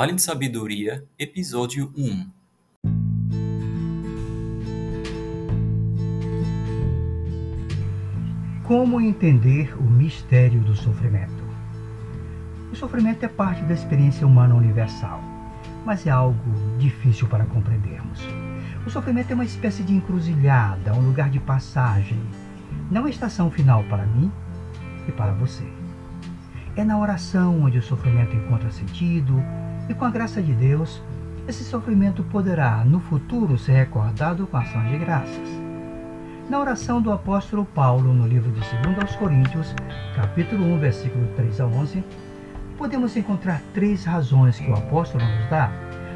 Vale de Sabedoria, Episódio 1 Como entender o mistério do sofrimento? O sofrimento é parte da experiência humana universal, mas é algo difícil para compreendermos. O sofrimento é uma espécie de encruzilhada, um lugar de passagem, não a estação final para mim e para você. É na oração onde o sofrimento encontra sentido e, com a graça de Deus, esse sofrimento poderá, no futuro, ser recordado com ação de graças. Na oração do apóstolo Paulo, no livro de 2 aos Coríntios, capítulo 1, versículo 3 a 11, podemos encontrar três razões que o apóstolo nos dá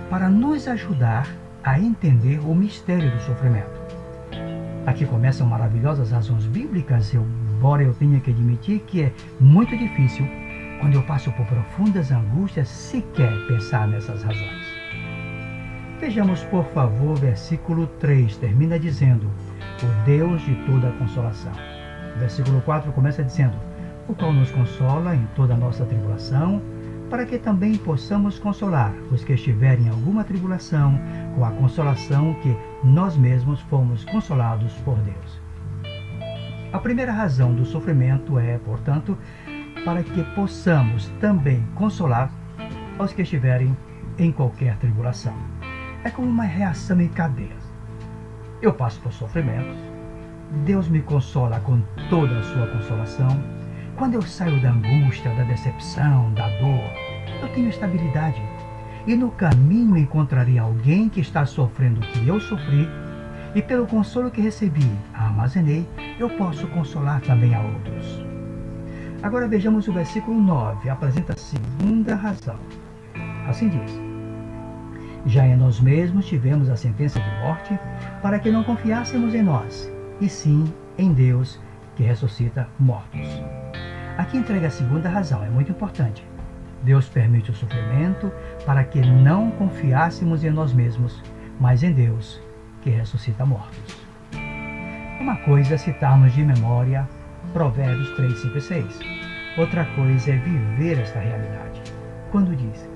para nos ajudar a entender o mistério do sofrimento. Aqui começam maravilhosas razões bíblicas, embora eu tenha que admitir que é muito difícil, quando eu passo por profundas angústias, sequer pensar nessas razões. Vejamos, por favor, versículo 3, termina dizendo: o Deus de toda consolação. O versículo 4 começa dizendo: O qual nos consola em toda a nossa tribulação, para que também possamos consolar os que estiverem em alguma tribulação, com a consolação que nós mesmos fomos consolados por Deus. A primeira razão do sofrimento é, portanto, para que possamos também consolar os que estiverem em qualquer tribulação. É como uma reação em cadeia. Eu passo por sofrimentos. Deus me consola com toda a sua consolação. Quando eu saio da angústia, da decepção, da dor, eu tenho estabilidade. E no caminho encontrarei alguém que está sofrendo o que eu sofri, e pelo consolo que recebi, armazenei, eu posso consolar também a outros. Agora vejamos o versículo 9, apresenta a segunda razão. Assim diz: já em nós mesmos tivemos a sentença de morte, para que não confiássemos em nós, e sim em Deus, que ressuscita mortos. Aqui entrega a segunda razão, é muito importante. Deus permite o sofrimento para que não confiássemos em nós mesmos, mas em Deus, que ressuscita mortos. Uma coisa é citarmos de memória Provérbios 3, 5 e 6. Outra coisa é viver esta realidade. Quando diz: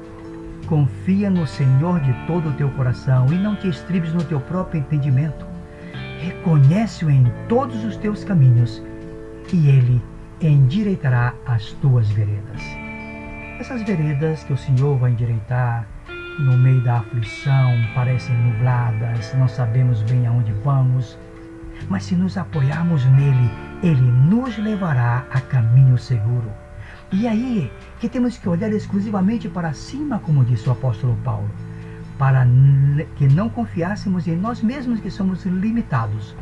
Confia no Senhor de todo o teu coração e não te estribes no teu próprio entendimento. Reconhece-o em todos os teus caminhos e ele endireitará as tuas veredas. Essas veredas que o Senhor vai endireitar no meio da aflição parecem nubladas, não sabemos bem aonde vamos, mas se nos apoiarmos nele, ele nos levará a caminho seguro. E aí que temos que olhar exclusivamente para cima, como disse o apóstolo Paulo, para que não confiássemos em nós mesmos que somos limitados,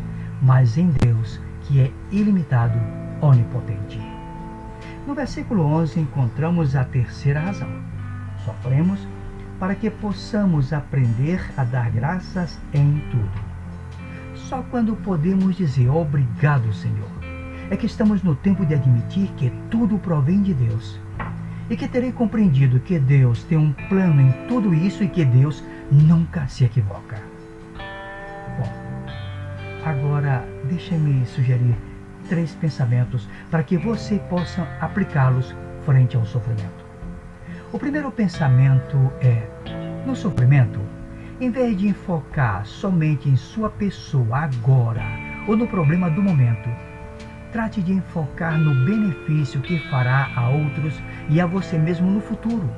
mas em Deus que é ilimitado, onipotente. No versículo 11 encontramos a terceira razão. Sofremos para que possamos aprender a dar graças em tudo. Só quando podemos dizer obrigado, Senhor, é que estamos no tempo de admitir que tudo provém de Deus e que terei compreendido que Deus tem um plano em tudo isso e que Deus nunca se equivoca. Bom, agora deixe-me sugerir três pensamentos para que você possa aplicá-los frente ao sofrimento. O primeiro pensamento é: no sofrimento, em vez de enfocar somente em sua pessoa agora ou no problema do momento, Trate de enfocar no benefício que fará a outros e a você mesmo no futuro,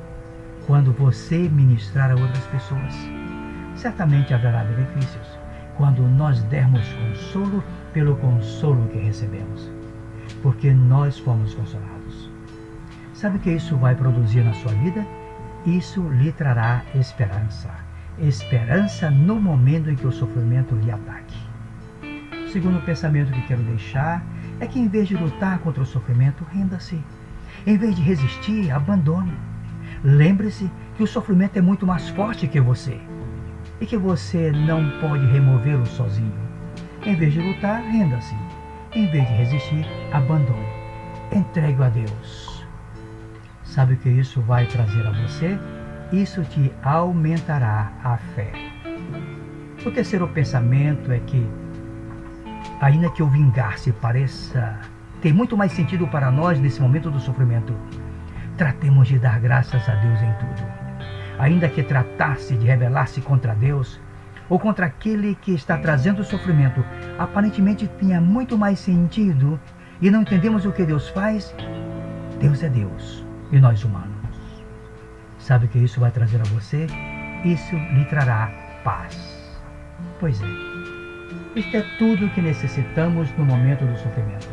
quando você ministrar a outras pessoas. Certamente haverá benefícios quando nós dermos consolo pelo consolo que recebemos, porque nós fomos consolados. Sabe o que isso vai produzir na sua vida? Isso lhe trará esperança. Esperança no momento em que o sofrimento lhe ataque. O segundo pensamento que quero deixar é que em vez de lutar contra o sofrimento, renda-se. Em vez de resistir, abandone. Lembre-se que o sofrimento é muito mais forte que você e que você não pode removê-lo sozinho. Em vez de lutar, renda-se. Em vez de resistir, abandone. Entregue a Deus. Sabe o que isso vai trazer a você? Isso te aumentará a fé. O terceiro pensamento é que ainda que o vingar-se pareça ter muito mais sentido para nós nesse momento do sofrimento, tratemos de dar graças a Deus em tudo. ainda que tratasse de rebelar-se contra Deus, ou contra aquele que está trazendo o sofrimento, aparentemente tenha muito mais sentido e não entendemos o que Deus faz, Deus é Deus e nós humanos. Sabe o que isso vai trazer a você? Isso lhe trará paz. Pois é, isto é tudo o que necessitamos no momento do sofrimento: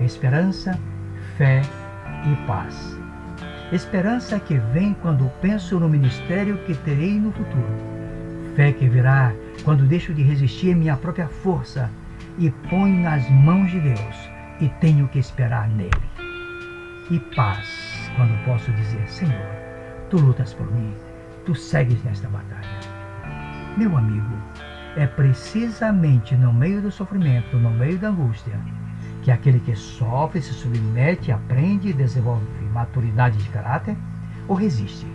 esperança, fé e paz. Esperança que vem quando penso no ministério que terei no futuro Fé que virá quando deixo de resistir minha própria força e ponho nas mãos de Deus e tenho que esperar nele. E paz quando posso dizer: Senhor, tu lutas por mim, tu segues nesta batalha. Meu amigo, é precisamente no meio do sofrimento, no meio da angústia, que aquele que sofre, se submete, aprende e desenvolve maturidade de caráter ou resiste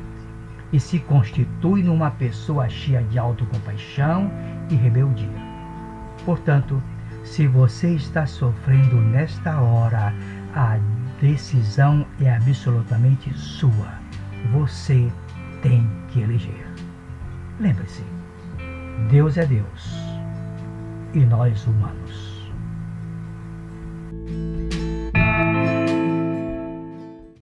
e se constitui numa pessoa cheia de autocompaixão e rebeldia. Portanto, se você está sofrendo nesta hora, a decisão é absolutamente sua. Você tem que eleger. Lembre-se, Deus é Deus e nós humanos.